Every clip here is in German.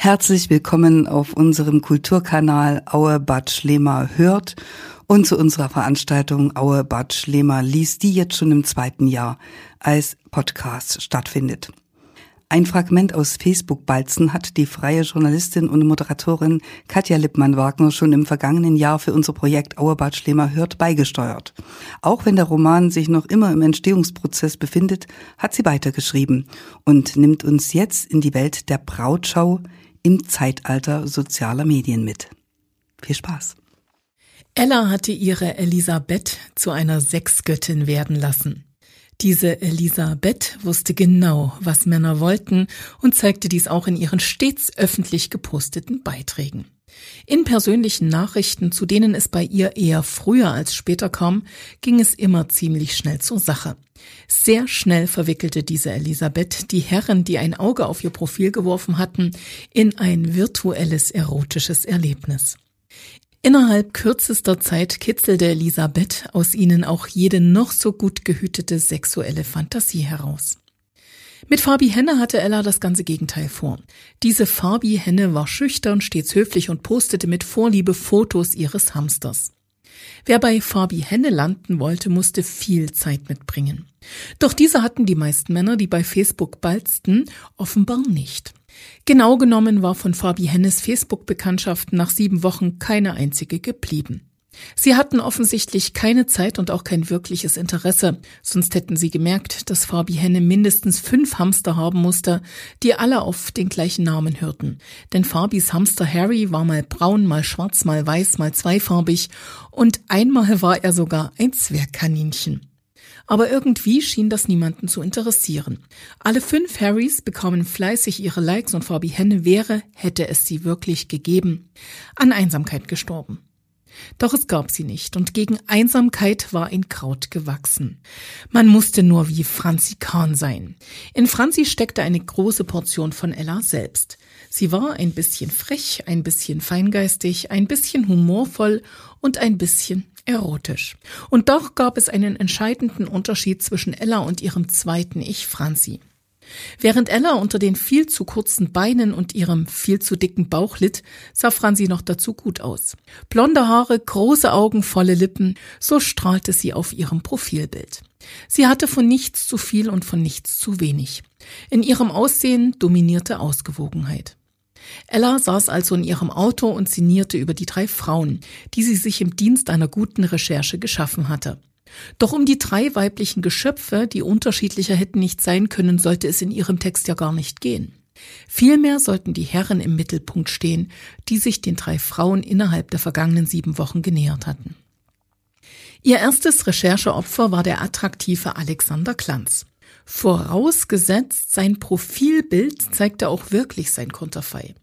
Herzlich willkommen auf unserem Kulturkanal Aue Bad Schlema hört und zu unserer Veranstaltung Aue Bad Schlema liest, die jetzt schon im zweiten Jahr als Podcast stattfindet. Ein Fragment aus Facebook-Balzen hat die freie Journalistin und Moderatorin Katja Lippmann-Wagner schon im vergangenen Jahr für unser Projekt Auerbad Schlemer hört beigesteuert. Auch wenn der Roman sich noch immer im Entstehungsprozess befindet, hat sie weitergeschrieben und nimmt uns jetzt in die Welt der Brautschau im Zeitalter sozialer Medien mit. Viel Spaß! Ella hatte ihre Elisabeth zu einer Sexgöttin werden lassen. Diese Elisabeth wusste genau, was Männer wollten und zeigte dies auch in ihren stets öffentlich geposteten Beiträgen. In persönlichen Nachrichten, zu denen es bei ihr eher früher als später kam, ging es immer ziemlich schnell zur Sache. Sehr schnell verwickelte diese Elisabeth die Herren, die ein Auge auf ihr Profil geworfen hatten, in ein virtuelles erotisches Erlebnis. Innerhalb kürzester Zeit kitzelte Elisabeth aus ihnen auch jede noch so gut gehütete sexuelle Fantasie heraus. Mit Fabi Henne hatte Ella das ganze Gegenteil vor. Diese Fabi Henne war schüchtern, stets höflich und postete mit Vorliebe Fotos ihres Hamsters. Wer bei Fabi Henne landen wollte, musste viel Zeit mitbringen. Doch diese hatten die meisten Männer, die bei Facebook balzten, offenbar nicht. Genau genommen war von Fabi Hennes Facebook-Bekanntschaft nach sieben Wochen keine einzige geblieben. Sie hatten offensichtlich keine Zeit und auch kein wirkliches Interesse, sonst hätten sie gemerkt, dass Fabi Henne mindestens fünf Hamster haben musste, die alle auf den gleichen Namen hörten. Denn Fabis Hamster Harry war mal braun, mal schwarz, mal weiß, mal zweifarbig und einmal war er sogar ein Zwergkaninchen. Aber irgendwie schien das niemanden zu interessieren. Alle fünf Harrys bekamen fleißig ihre Likes und Fabi Henne wäre, hätte es sie wirklich gegeben, an Einsamkeit gestorben. Doch es gab sie nicht, und gegen Einsamkeit war ein Kraut gewachsen. Man musste nur wie Franzi Kahn sein. In Franzi steckte eine große Portion von Ella selbst. Sie war ein bisschen frech, ein bisschen feingeistig, ein bisschen humorvoll und ein bisschen erotisch. Und doch gab es einen entscheidenden Unterschied zwischen Ella und ihrem zweiten Ich, Franzi. Während Ella unter den viel zu kurzen Beinen und ihrem viel zu dicken Bauch litt, sah Franzi noch dazu gut aus. Blonde Haare, große Augen, volle Lippen, so strahlte sie auf ihrem Profilbild. Sie hatte von nichts zu viel und von nichts zu wenig. In ihrem Aussehen dominierte Ausgewogenheit. Ella saß also in ihrem Auto und sinnierte über die drei Frauen, die sie sich im Dienst einer guten Recherche geschaffen hatte. Doch um die drei weiblichen Geschöpfe, die unterschiedlicher hätten nicht sein können, sollte es in ihrem Text ja gar nicht gehen. Vielmehr sollten die Herren im Mittelpunkt stehen, die sich den drei Frauen innerhalb der vergangenen sieben Wochen genähert hatten. Ihr erstes Rechercheopfer war der attraktive Alexander Klanz. Vorausgesetzt, sein Profilbild zeigte auch wirklich sein Konterfei.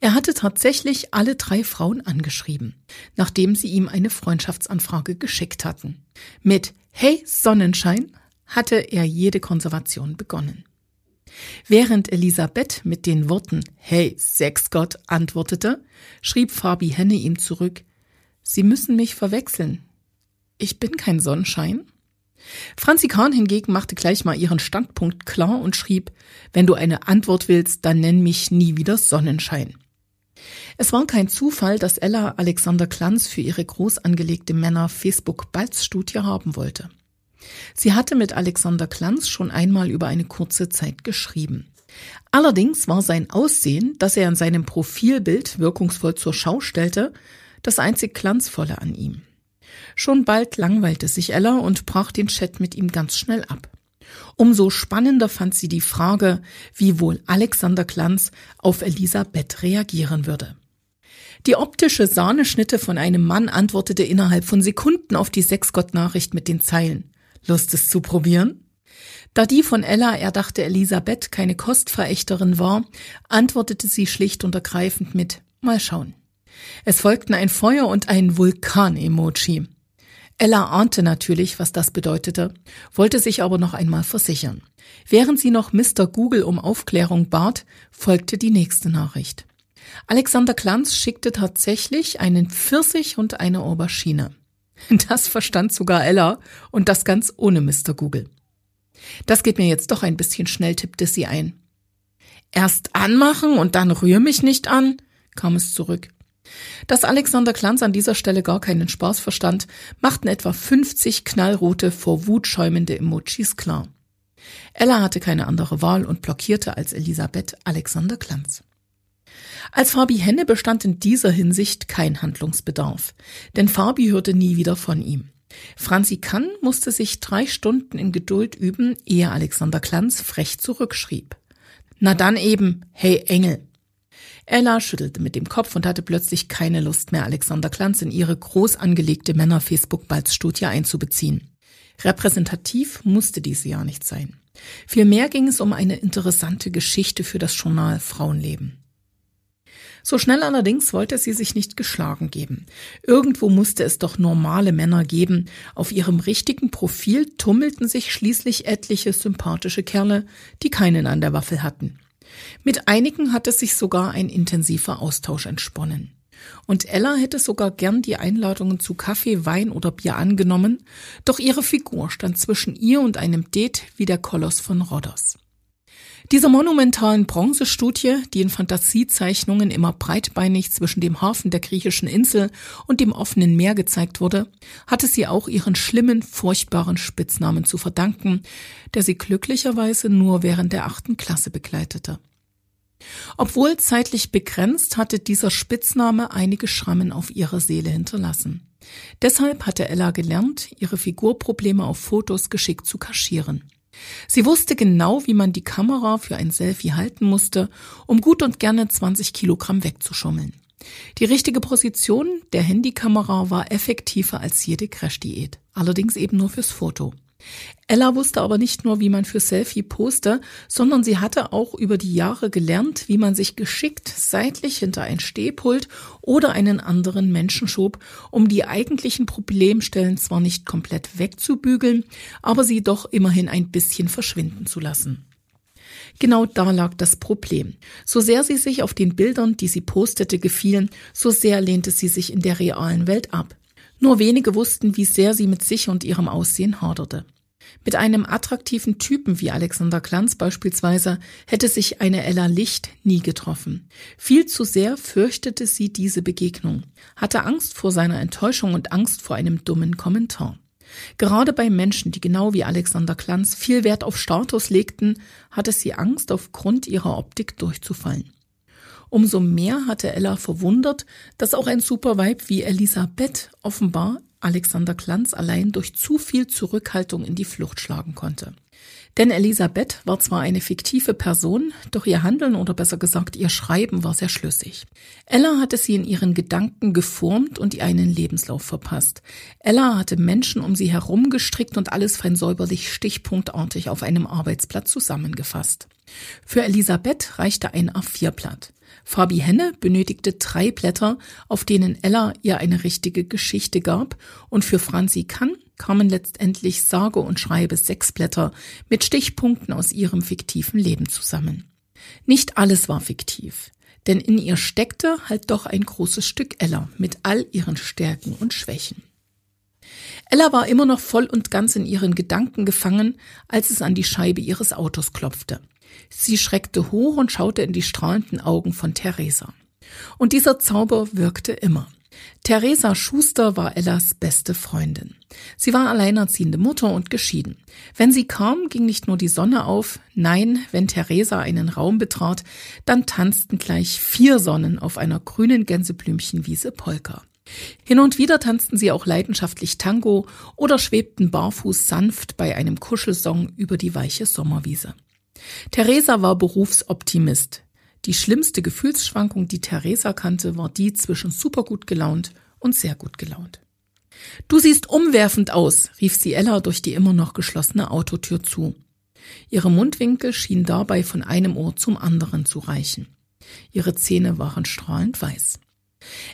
Er hatte tatsächlich alle drei Frauen angeschrieben, nachdem sie ihm eine Freundschaftsanfrage geschickt hatten. Mit Hey Sonnenschein hatte er jede Konservation begonnen. Während Elisabeth mit den Worten Hey Sexgott antwortete, schrieb Fabi Henne ihm zurück Sie müssen mich verwechseln. Ich bin kein Sonnenschein. Franzi Kahn hingegen machte gleich mal ihren Standpunkt klar und schrieb, wenn du eine Antwort willst, dann nenn mich nie wieder Sonnenschein. Es war kein Zufall, dass Ella Alexander Klanz für ihre groß angelegte Männer Facebook Balz Studie haben wollte. Sie hatte mit Alexander Klanz schon einmal über eine kurze Zeit geschrieben. Allerdings war sein Aussehen, das er in seinem Profilbild wirkungsvoll zur Schau stellte, das einzig Glanzvolle an ihm. Schon bald langweilte sich Ella und brach den Chat mit ihm ganz schnell ab. Umso spannender fand sie die Frage, wie wohl Alexander Glanz auf Elisabeth reagieren würde. Die optische Sahneschnitte von einem Mann antwortete innerhalb von Sekunden auf die Sexgott-Nachricht mit den Zeilen. Lust es zu probieren? Da die von Ella erdachte Elisabeth keine Kostverächterin war, antwortete sie schlicht und ergreifend mit Mal schauen. Es folgten ein Feuer und ein Vulkan-Emoji. Ella ahnte natürlich, was das bedeutete, wollte sich aber noch einmal versichern. Während sie noch Mr. Google um Aufklärung bat, folgte die nächste Nachricht. Alexander Klanz schickte tatsächlich einen Pfirsich und eine Aubergine. Das verstand sogar Ella und das ganz ohne Mr. Google. Das geht mir jetzt doch ein bisschen schnell, tippte sie ein. Erst anmachen und dann rühr mich nicht an, kam es zurück. Dass Alexander Klanz an dieser Stelle gar keinen Spaß verstand, machten etwa 50 knallrote, vor Wut schäumende Emojis klar. Ella hatte keine andere Wahl und blockierte als Elisabeth Alexander Klanz. Als Fabi Henne bestand in dieser Hinsicht kein Handlungsbedarf, denn Fabi hörte nie wieder von ihm. Franzi Kann musste sich drei Stunden in Geduld üben, ehe Alexander Klanz frech zurückschrieb. Na dann eben, hey Engel. Ella schüttelte mit dem Kopf und hatte plötzlich keine Lust mehr, Alexander Klanz in ihre groß angelegte Männer-Facebook-Balz-Studie einzubeziehen. Repräsentativ musste diese ja nicht sein. Vielmehr ging es um eine interessante Geschichte für das Journal Frauenleben. So schnell allerdings wollte sie sich nicht geschlagen geben. Irgendwo musste es doch normale Männer geben. Auf ihrem richtigen Profil tummelten sich schließlich etliche sympathische Kerle, die keinen an der Waffel hatten. Mit einigen hatte sich sogar ein intensiver Austausch entsponnen. Und Ella hätte sogar gern die Einladungen zu Kaffee, Wein oder Bier angenommen, doch ihre Figur stand zwischen ihr und einem Date wie der Koloss von Rhodos. Dieser monumentalen Bronzestudie, die in Fantasiezeichnungen immer breitbeinig zwischen dem Hafen der griechischen Insel und dem offenen Meer gezeigt wurde, hatte sie auch ihren schlimmen, furchtbaren Spitznamen zu verdanken, der sie glücklicherweise nur während der achten Klasse begleitete. Obwohl zeitlich begrenzt, hatte dieser Spitzname einige Schrammen auf ihrer Seele hinterlassen. Deshalb hatte Ella gelernt, ihre Figurprobleme auf Fotos geschickt zu kaschieren. Sie wusste genau, wie man die Kamera für ein Selfie halten musste, um gut und gerne 20 Kilogramm wegzuschummeln. Die richtige Position der Handykamera war effektiver als jede Crash-Diät, allerdings eben nur fürs Foto. Ella wusste aber nicht nur, wie man für Selfie poste, sondern sie hatte auch über die Jahre gelernt, wie man sich geschickt seitlich hinter ein Stehpult oder einen anderen Menschen schob, um die eigentlichen Problemstellen zwar nicht komplett wegzubügeln, aber sie doch immerhin ein bisschen verschwinden zu lassen. Genau da lag das Problem. So sehr sie sich auf den Bildern, die sie postete, gefielen, so sehr lehnte sie sich in der realen Welt ab. Nur wenige wussten, wie sehr sie mit sich und ihrem Aussehen haderte. Mit einem attraktiven Typen wie Alexander Glanz beispielsweise hätte sich eine Ella Licht nie getroffen. Viel zu sehr fürchtete sie diese Begegnung, hatte Angst vor seiner Enttäuschung und Angst vor einem dummen Kommentar. Gerade bei Menschen, die genau wie Alexander Glanz viel Wert auf Status legten, hatte sie Angst, aufgrund ihrer Optik durchzufallen. Umso mehr hatte Ella verwundert, dass auch ein Superweib wie Elisabeth offenbar Alexander Glanz allein durch zu viel Zurückhaltung in die Flucht schlagen konnte. Denn Elisabeth war zwar eine fiktive Person, doch ihr Handeln oder besser gesagt ihr Schreiben war sehr schlüssig. Ella hatte sie in ihren Gedanken geformt und ihr einen Lebenslauf verpasst. Ella hatte Menschen um sie herum gestrickt und alles fein säuberlich stichpunktartig auf einem Arbeitsblatt zusammengefasst. Für Elisabeth reichte ein A4-Blatt. Fabi Henne benötigte drei Blätter, auf denen Ella ihr eine richtige Geschichte gab, und für Franzi Kann kamen letztendlich sage und schreibe sechs Blätter mit Stichpunkten aus ihrem fiktiven Leben zusammen. Nicht alles war fiktiv, denn in ihr steckte halt doch ein großes Stück Ella mit all ihren Stärken und Schwächen. Ella war immer noch voll und ganz in ihren Gedanken gefangen, als es an die Scheibe ihres Autos klopfte. Sie schreckte hoch und schaute in die strahlenden Augen von Theresa. Und dieser Zauber wirkte immer. Theresa Schuster war Ellas beste Freundin. Sie war alleinerziehende Mutter und geschieden. Wenn sie kam, ging nicht nur die Sonne auf, nein, wenn Theresa einen Raum betrat, dann tanzten gleich vier Sonnen auf einer grünen Gänseblümchenwiese Polka. Hin und wieder tanzten sie auch leidenschaftlich Tango oder schwebten barfuß sanft bei einem Kuschelsong über die weiche Sommerwiese. Theresa war Berufsoptimist. Die schlimmste Gefühlsschwankung, die Theresa kannte, war die zwischen supergut gelaunt und sehr gut gelaunt. Du siehst umwerfend aus, rief sie Ella durch die immer noch geschlossene Autotür zu. Ihre Mundwinkel schienen dabei von einem Ohr zum anderen zu reichen. Ihre Zähne waren strahlend weiß.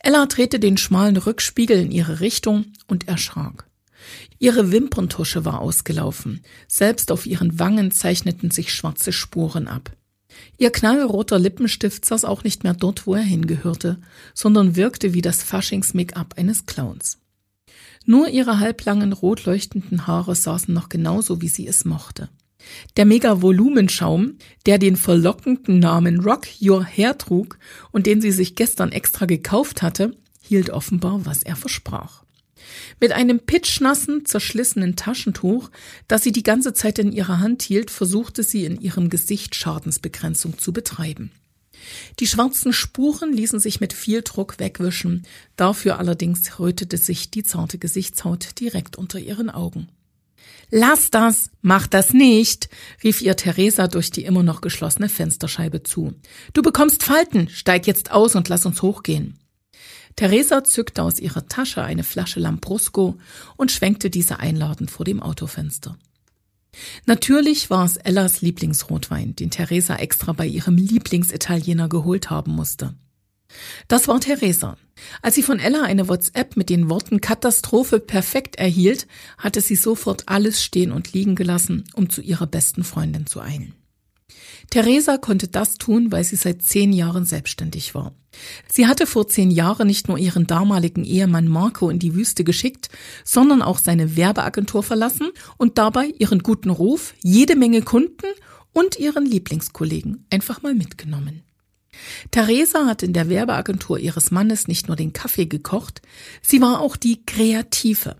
Ella drehte den schmalen Rückspiegel in ihre Richtung und erschrak. Ihre Wimperntusche war ausgelaufen. Selbst auf ihren Wangen zeichneten sich schwarze Spuren ab. Ihr knallroter Lippenstift saß auch nicht mehr dort, wo er hingehörte, sondern wirkte wie das Faschings-Make-up eines Clowns. Nur ihre halblangen, rot leuchtenden Haare saßen noch genauso, wie sie es mochte. Der Mega-Volumenschaum, der den verlockenden Namen Rock Your Hair trug und den sie sich gestern extra gekauft hatte, hielt offenbar, was er versprach. Mit einem pitschnassen, zerschlissenen Taschentuch, das sie die ganze Zeit in ihrer Hand hielt, versuchte sie in ihrem Gesicht Schadensbegrenzung zu betreiben. Die schwarzen Spuren ließen sich mit viel Druck wegwischen, dafür allerdings rötete sich die zarte Gesichtshaut direkt unter ihren Augen. Lass das, mach das nicht, rief ihr Theresa durch die immer noch geschlossene Fensterscheibe zu. Du bekommst Falten, steig jetzt aus und lass uns hochgehen. Theresa zückte aus ihrer Tasche eine Flasche Lambrusco und schwenkte diese einladend vor dem Autofenster. Natürlich war es Ellas Lieblingsrotwein, den Theresa extra bei ihrem Lieblingsitaliener geholt haben musste. Das war Theresa. Als sie von Ella eine WhatsApp mit den Worten Katastrophe perfekt erhielt, hatte sie sofort alles stehen und liegen gelassen, um zu ihrer besten Freundin zu eilen. Theresa konnte das tun, weil sie seit zehn Jahren selbstständig war. Sie hatte vor zehn Jahren nicht nur ihren damaligen Ehemann Marco in die Wüste geschickt, sondern auch seine Werbeagentur verlassen und dabei ihren guten Ruf, jede Menge Kunden und ihren Lieblingskollegen einfach mal mitgenommen. Theresa hat in der Werbeagentur ihres Mannes nicht nur den Kaffee gekocht, sie war auch die Kreative,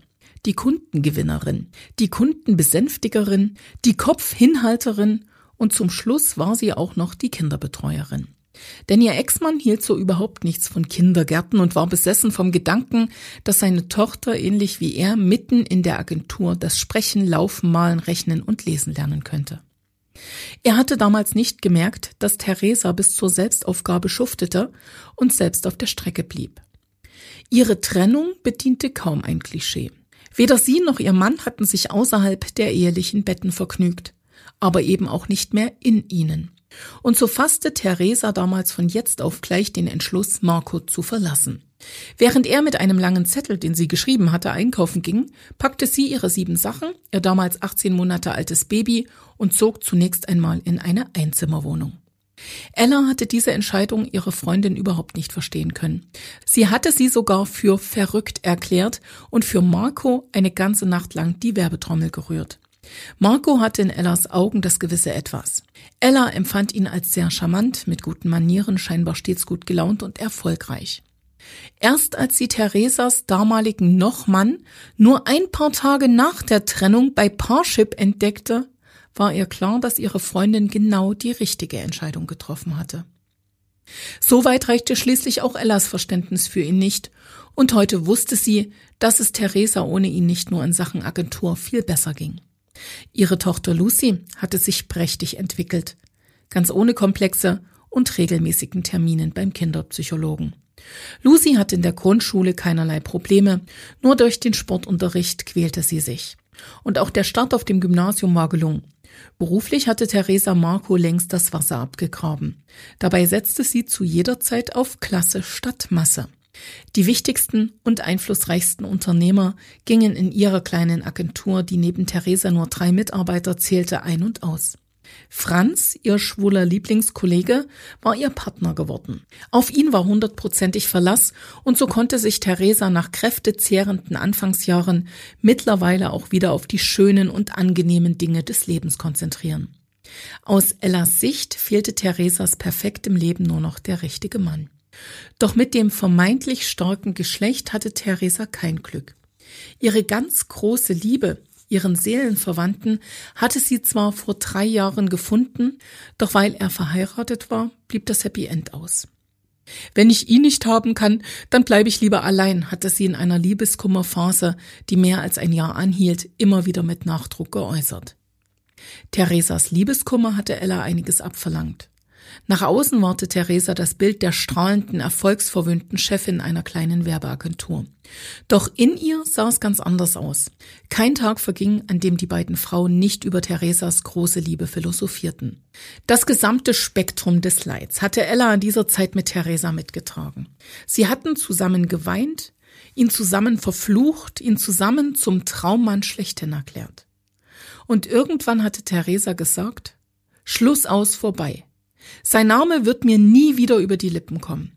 die Kundengewinnerin, die Kundenbesänftigerin, die Kopfhinhalterin und zum Schluss war sie auch noch die Kinderbetreuerin. Denn ihr Ex-Mann hielt so überhaupt nichts von Kindergärten und war besessen vom Gedanken, dass seine Tochter ähnlich wie er mitten in der Agentur das Sprechen, Laufen, Malen, Rechnen und Lesen lernen könnte. Er hatte damals nicht gemerkt, dass Theresa bis zur Selbstaufgabe schuftete und selbst auf der Strecke blieb. Ihre Trennung bediente kaum ein Klischee. Weder sie noch ihr Mann hatten sich außerhalb der ehelichen Betten vergnügt aber eben auch nicht mehr in ihnen. Und so fasste Theresa damals von jetzt auf gleich den Entschluss, Marco zu verlassen. Während er mit einem langen Zettel, den sie geschrieben hatte, einkaufen ging, packte sie ihre sieben Sachen, ihr damals 18 Monate altes Baby und zog zunächst einmal in eine Einzimmerwohnung. Ella hatte diese Entscheidung ihrer Freundin überhaupt nicht verstehen können. Sie hatte sie sogar für verrückt erklärt und für Marco eine ganze Nacht lang die Werbetrommel gerührt. Marco hatte in Ellas Augen das gewisse Etwas. Ella empfand ihn als sehr charmant, mit guten Manieren, scheinbar stets gut gelaunt und erfolgreich. Erst als sie Theresas damaligen Nochmann nur ein paar Tage nach der Trennung bei Parship entdeckte, war ihr klar, dass ihre Freundin genau die richtige Entscheidung getroffen hatte. Soweit reichte schließlich auch Ellas Verständnis für ihn nicht, und heute wusste sie, dass es Theresa ohne ihn nicht nur in Sachen Agentur viel besser ging. Ihre Tochter Lucy hatte sich prächtig entwickelt, ganz ohne Komplexe und regelmäßigen Terminen beim Kinderpsychologen. Lucy hatte in der Grundschule keinerlei Probleme, nur durch den Sportunterricht quälte sie sich. Und auch der Start auf dem Gymnasium war gelungen. Beruflich hatte Theresa Marco längst das Wasser abgegraben. Dabei setzte sie zu jeder Zeit auf Klasse statt Masse. Die wichtigsten und einflussreichsten Unternehmer gingen in ihrer kleinen Agentur, die neben Theresa nur drei Mitarbeiter zählte, ein und aus. Franz, ihr schwuler Lieblingskollege, war ihr Partner geworden. Auf ihn war hundertprozentig Verlass und so konnte sich Theresa nach kräftezehrenden Anfangsjahren mittlerweile auch wieder auf die schönen und angenehmen Dinge des Lebens konzentrieren. Aus Ellas Sicht fehlte Theresas perfektem Leben nur noch der richtige Mann. Doch mit dem vermeintlich starken Geschlecht hatte Theresa kein Glück. Ihre ganz große Liebe, ihren Seelenverwandten, hatte sie zwar vor drei Jahren gefunden, doch weil er verheiratet war, blieb das Happy End aus. Wenn ich ihn nicht haben kann, dann bleibe ich lieber allein, hatte sie in einer Liebeskummerphase, die mehr als ein Jahr anhielt, immer wieder mit Nachdruck geäußert. Theresas Liebeskummer hatte Ella einiges abverlangt. Nach außen warte Theresa das Bild der strahlenden, erfolgsverwöhnten Chefin einer kleinen Werbeagentur. Doch in ihr sah es ganz anders aus. Kein Tag verging, an dem die beiden Frauen nicht über Theresas große Liebe philosophierten. Das gesamte Spektrum des Leids hatte Ella in dieser Zeit mit Theresa mitgetragen. Sie hatten zusammen geweint, ihn zusammen verflucht, ihn zusammen zum Traummann schlechthin erklärt. Und irgendwann hatte Theresa gesagt, Schluss aus vorbei. Sein Name wird mir nie wieder über die Lippen kommen,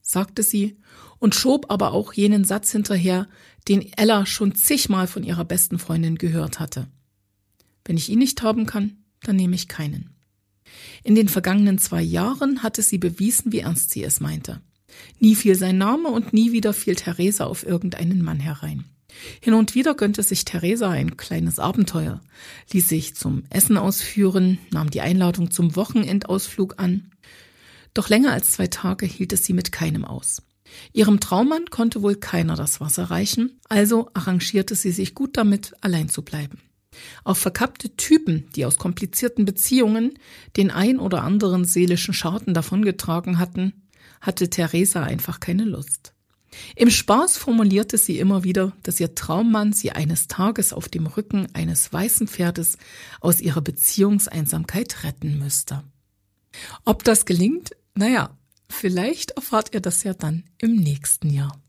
sagte sie und schob aber auch jenen Satz hinterher, den Ella schon zigmal von ihrer besten Freundin gehört hatte. Wenn ich ihn nicht haben kann, dann nehme ich keinen. In den vergangenen zwei Jahren hatte sie bewiesen, wie ernst sie es meinte. Nie fiel sein Name und nie wieder fiel Theresa auf irgendeinen Mann herein. Hin und wieder gönnte sich Theresa ein kleines Abenteuer, ließ sich zum Essen ausführen, nahm die Einladung zum Wochenendausflug an. Doch länger als zwei Tage hielt es sie mit keinem aus. Ihrem Traummann konnte wohl keiner das Wasser reichen, also arrangierte sie sich gut damit, allein zu bleiben. Auf verkappte Typen, die aus komplizierten Beziehungen den ein oder anderen seelischen Schaden davongetragen hatten, hatte Theresa einfach keine Lust. Im Spaß formulierte sie immer wieder, dass ihr Traummann sie eines Tages auf dem Rücken eines weißen Pferdes aus ihrer Beziehungseinsamkeit retten müsste. Ob das gelingt? Naja, vielleicht erfahrt ihr das ja dann im nächsten Jahr.